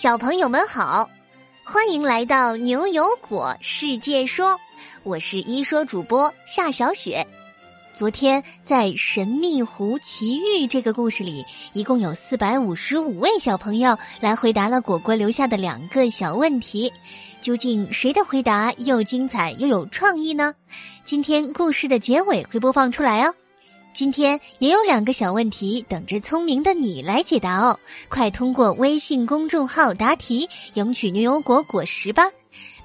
小朋友们好，欢迎来到牛油果世界说，我是一说主播夏小雪。昨天在《神秘湖奇遇》这个故事里，一共有四百五十五位小朋友来回答了果果留下的两个小问题，究竟谁的回答又精彩又有创意呢？今天故事的结尾会播放出来哦。今天也有两个小问题等着聪明的你来解答哦！快通过微信公众号答题，赢取牛油果果实吧！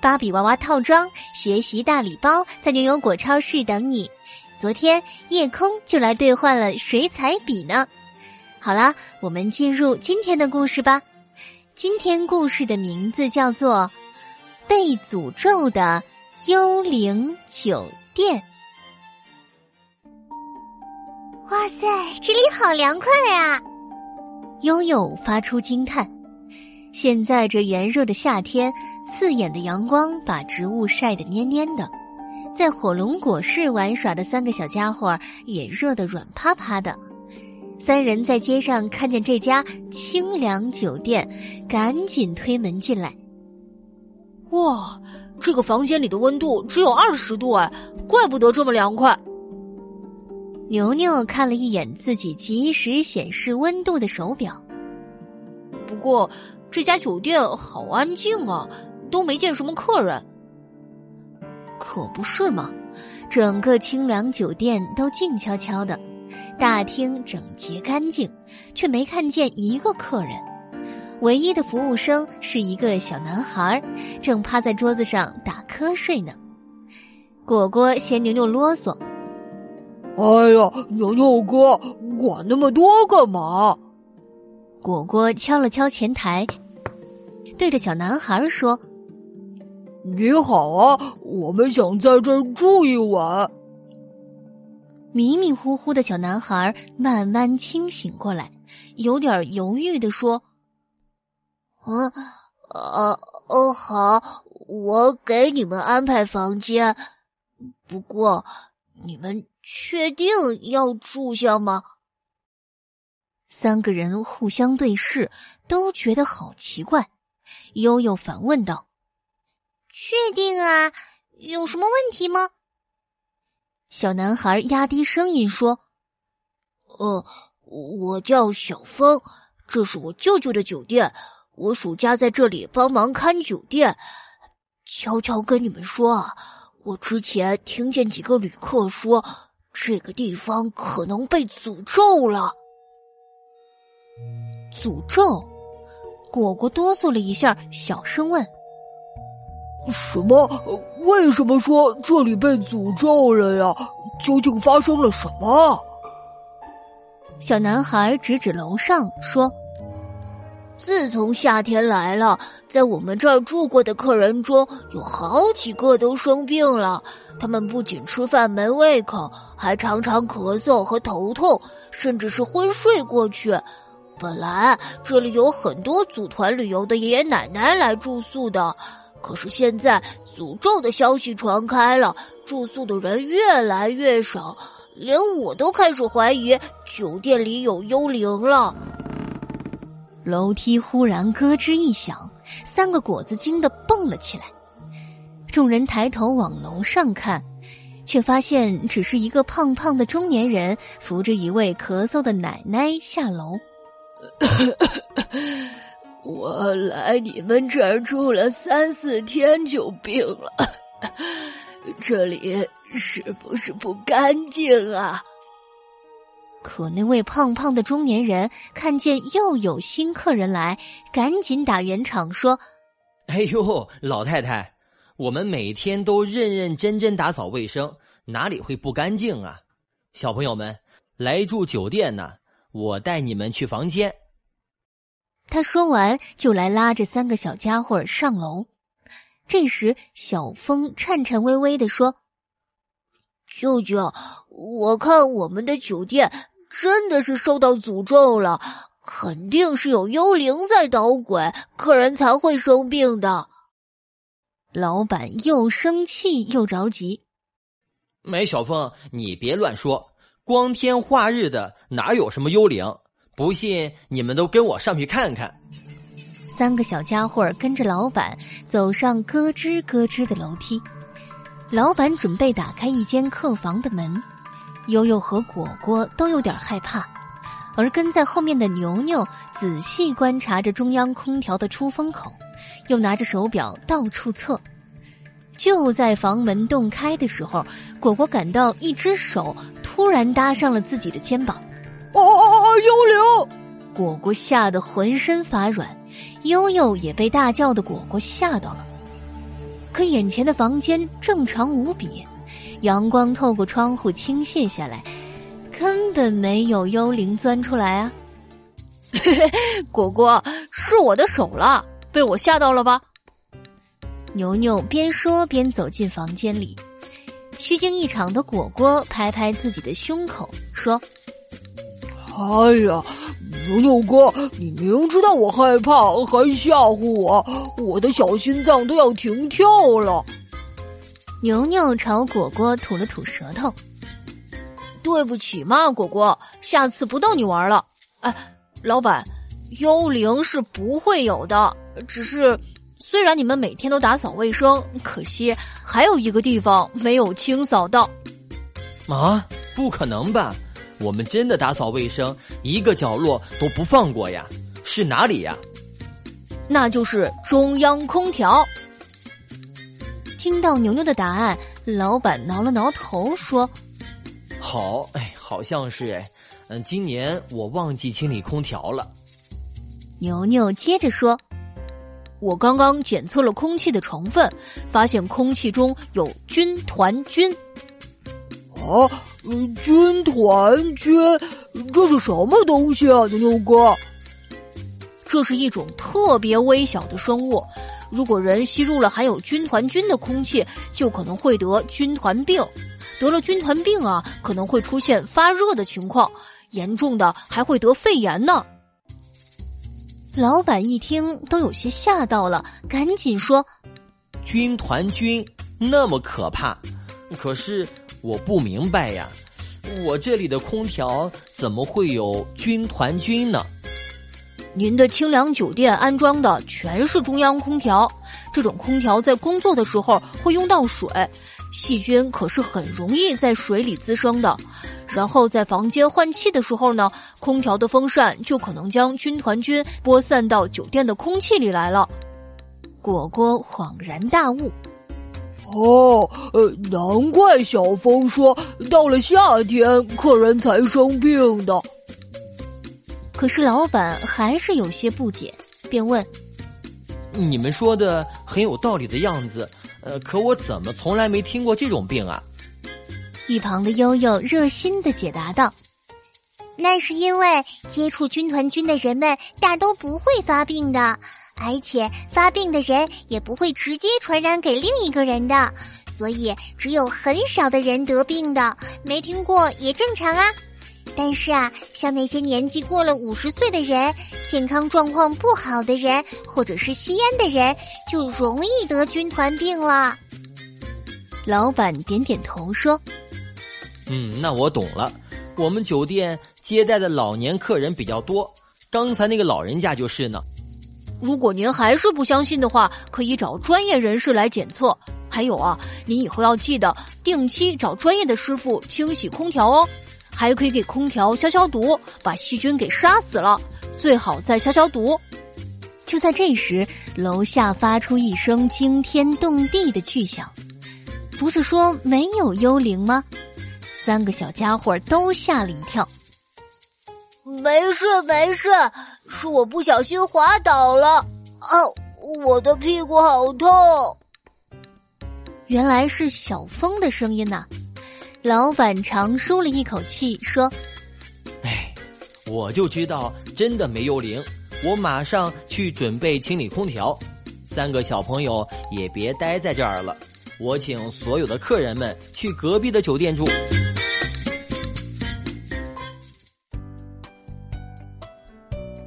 芭比娃娃套装、学习大礼包在牛油果超市等你。昨天夜空就来兑换了水彩笔呢。好啦，我们进入今天的故事吧。今天故事的名字叫做《被诅咒的幽灵酒店》。哇塞，这里好凉快呀！悠悠发出惊叹。现在这炎热的夏天，刺眼的阳光把植物晒得蔫蔫的。在火龙果室玩耍的三个小家伙也热得软趴趴的。三人在街上看见这家清凉酒店，赶紧推门进来。哇，这个房间里的温度只有二十度哎，怪不得这么凉快。牛牛看了一眼自己及时显示温度的手表，不过这家酒店好安静啊，都没见什么客人。可不是嘛，整个清凉酒店都静悄悄的，大厅整洁干净，却没看见一个客人。唯一的服务生是一个小男孩，正趴在桌子上打瞌睡呢。果果嫌牛牛啰嗦。哎呀，牛牛哥，管那么多干嘛？果果敲了敲前台，对着小男孩说：“你好啊，我们想在这儿住一晚。”迷迷糊糊的小男孩慢慢清醒过来，有点犹豫的说：“啊，啊，哦，好，我给你们安排房间，不过你们。”确定要住下吗？三个人互相对视，都觉得好奇怪。悠悠反问道：“确定啊？有什么问题吗？”小男孩压低声音说：“呃，我叫小峰，这是我舅舅的酒店，我暑假在这里帮忙看酒店。悄悄跟你们说啊，我之前听见几个旅客说。”这个地方可能被诅咒了。诅咒？果果哆嗦了一下，小声问：“什么？为什么说这里被诅咒了呀？究竟发生了什么？”小男孩指指楼上说。自从夏天来了，在我们这儿住过的客人中有好几个都生病了。他们不仅吃饭没胃口，还常常咳嗽和头痛，甚至是昏睡过去。本来这里有很多组团旅游的爷爷奶奶来住宿的，可是现在诅咒的消息传开了，住宿的人越来越少，连我都开始怀疑酒店里有幽灵了。楼梯忽然咯吱一响，三个果子惊得蹦了起来。众人抬头往楼上看，却发现只是一个胖胖的中年人扶着一位咳嗽的奶奶下楼。我来你们这儿住了三四天就病了，这里是不是不干净啊？可那位胖胖的中年人看见又有新客人来，赶紧打圆场说：“哎呦，老太太，我们每天都认认真真打扫卫生，哪里会不干净啊？小朋友们来住酒店呢，我带你们去房间。”他说完就来拉着三个小家伙上楼。这时，小峰颤颤巍巍的说：“舅舅，我看我们的酒店。”真的是受到诅咒了，肯定是有幽灵在捣鬼，客人才会生病的。老板又生气又着急。梅小凤，你别乱说，光天化日的哪有什么幽灵？不信你们都跟我上去看看。三个小家伙跟着老板走上咯吱咯吱的楼梯。老板准备打开一间客房的门，悠悠和果果都有点害怕，而跟在后面的牛牛仔细观察着中央空调的出风口，又拿着手表到处测。就在房门洞开的时候，果果感到一只手突然搭上了自己的肩膀。哦哦哦哦！幽灵！果果吓得浑身发软，悠悠也被大叫的果果吓到了。可眼前的房间正常无比，阳光透过窗户倾泻下来，根本没有幽灵钻出来啊！嘿嘿，果果是我的手了，被我吓到了吧？牛牛边说边走进房间里，虚惊一场的果果拍拍自己的胸口说：“哎呀，牛牛哥，你明知道我害怕还吓唬我，我的小心脏都要停跳了。”牛牛朝果果吐了吐舌头：“对不起嘛，果果，下次不逗你玩了。哎，老板，幽灵是不会有的，只是……”虽然你们每天都打扫卫生，可惜还有一个地方没有清扫到。啊，不可能吧？我们真的打扫卫生，一个角落都不放过呀！是哪里呀？那就是中央空调。听到牛牛的答案，老板挠了挠头说：“好，哎，好像是哎，嗯，今年我忘记清理空调了。”牛牛接着说。我刚刚检测了空气的成分，发现空气中有军团菌。啊，军团菌，这是什么东西啊，牛牛哥？这是一种特别微小的生物，如果人吸入了含有军团菌的空气，就可能会得军团病。得了军团病啊，可能会出现发热的情况，严重的还会得肺炎呢。老板一听都有些吓到了，赶紧说：“军团菌那么可怕，可是我不明白呀，我这里的空调怎么会有军团菌呢？”您的清凉酒店安装的全是中央空调，这种空调在工作的时候会用到水，细菌可是很容易在水里滋生的。然后在房间换气的时候呢，空调的风扇就可能将军团菌播散到酒店的空气里来了。果果恍然大悟：“哦，呃，难怪小峰说到了夏天客人才生病的。”可是老板还是有些不解，便问：“你们说的很有道理的样子，呃，可我怎么从来没听过这种病啊？”一旁的悠悠热心的解答道：“那是因为接触军团菌的人们大都不会发病的，而且发病的人也不会直接传染给另一个人的，所以只有很少的人得病的。没听过也正常啊。但是啊，像那些年纪过了五十岁的人、健康状况不好的人，或者是吸烟的人，就容易得军团病了。”老板点点头说。嗯，那我懂了。我们酒店接待的老年客人比较多，刚才那个老人家就是呢。如果您还是不相信的话，可以找专业人士来检测。还有啊，您以后要记得定期找专业的师傅清洗空调哦，还可以给空调消消毒，把细菌给杀死了。最好再消消毒。就在这时，楼下发出一声惊天动地的巨响。不是说没有幽灵吗？三个小家伙都吓了一跳。没事没事，是我不小心滑倒了。哦，我的屁股好痛。原来是小风的声音呐！老板长舒了一口气，说：“哎，我就知道真的没幽灵，我马上去准备清理空调。三个小朋友也别待在这儿了，我请所有的客人们去隔壁的酒店住。”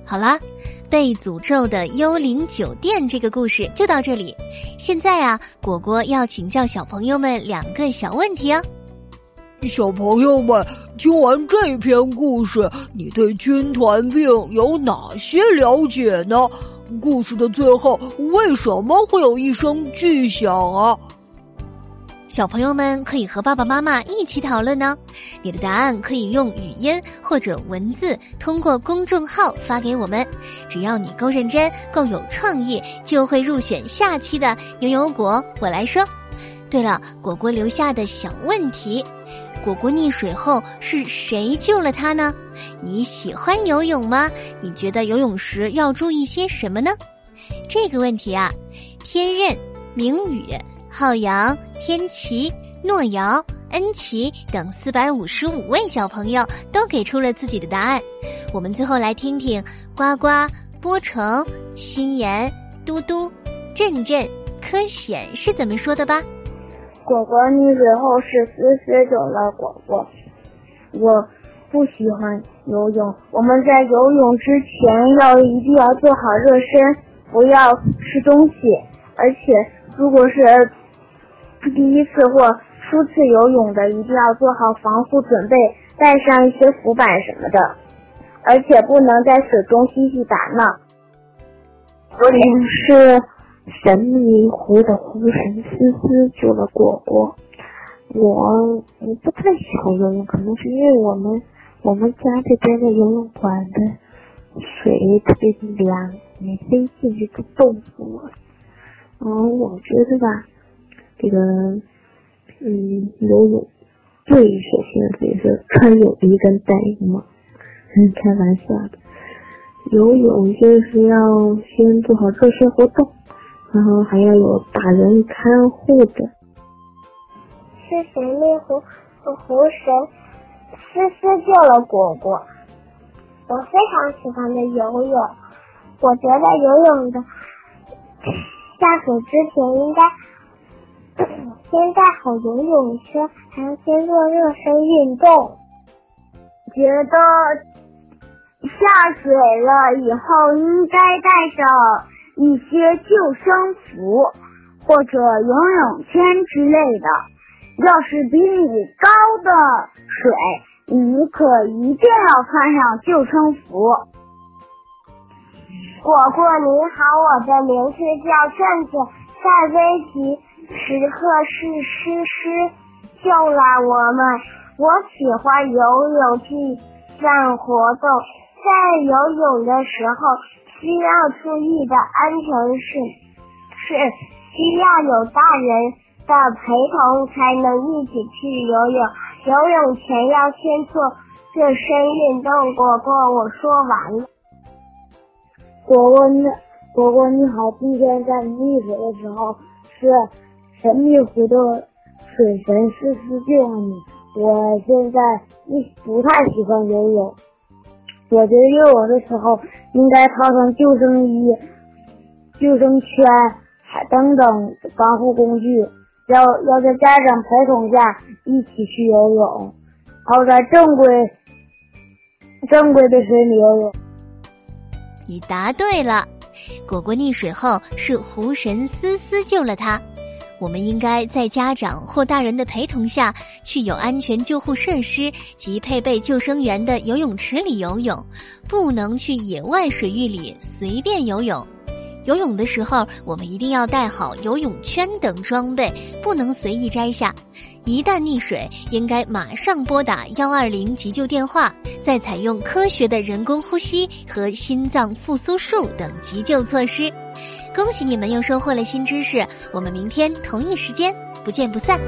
好啦，被诅咒的幽灵酒店这个故事就到这里。现在啊，果果要请教小朋友们两个小问题哦。小朋友们，听完这篇故事，你对军团病有哪些了解呢？故事的最后为什么会有一声巨响啊？小朋友们可以和爸爸妈妈一起讨论呢。你的答案可以用语音或者文字通过公众号发给我们。只要你够认真、够有创意，就会入选下期的牛油果。我来说。对了，果果留下的小问题：果果溺水后是谁救了他呢？你喜欢游泳吗？你觉得游泳时要注意些什么呢？这个问题啊，天任、明宇、浩洋、天琪、诺瑶、恩琪等四百五十五位小朋友都给出了自己的答案。我们最后来听听呱呱、波成、心妍、嘟嘟、振振、柯显是怎么说的吧。果果溺水后是思思救了果果。我不喜欢游泳。我们在游泳之前要一定要做好热身，不要吃东西。而且如果是第一次或初次游泳的，一定要做好防护准备，带上一些浮板什么的。而且不能在水中嬉戏打闹。我是。神秘湖的湖神思思救了果果。我我不太喜欢游泳，可能是因为我们我们家这边的游泳馆的水特别凉，你飞进去就冻死了。嗯，我觉得吧，这个嗯游泳最首先的就是穿泳衣跟戴泳帽。嗯，开玩笑的，游泳就是要先做好热身活动。然后还要有大人看护的。是神秘狐，狐神思思救了果果。我非常喜欢的游泳，我觉得游泳的下水之前应该先带好游泳圈，还要先做热身运动。觉得下水了以后应该带上。一些救生服或者游泳圈之类的。要是比你高的水，你可一定要穿上救生服。果果你好，我的名字叫正正，在危急时刻是诗诗救了我们。我喜欢游泳这项活动，在游泳的时候。需要注意的安全是是需要有大人的陪同才能一起去游泳。游泳前要先做热身运动。果果，我说完了。果果你果果你好，今天在溺水的时候是神秘湖的水神思思救了你。我现在不不太喜欢游泳。我觉得游泳的时候应该套上救生衣、救生圈，还等等防护工具。要要在家长陪同下一起去游泳，要在正规正规的水里游泳。你答对了，果果溺水后是湖神思思救了他。我们应该在家长或大人的陪同下去有安全救护设施及配备救生员的游泳池里游泳，不能去野外水域里随便游泳。游泳的时候，我们一定要带好游泳圈等装备，不能随意摘下。一旦溺水，应该马上拨打幺二零急救电话，再采用科学的人工呼吸和心脏复苏术等急救措施。恭喜你们又收获了新知识，我们明天同一时间不见不散。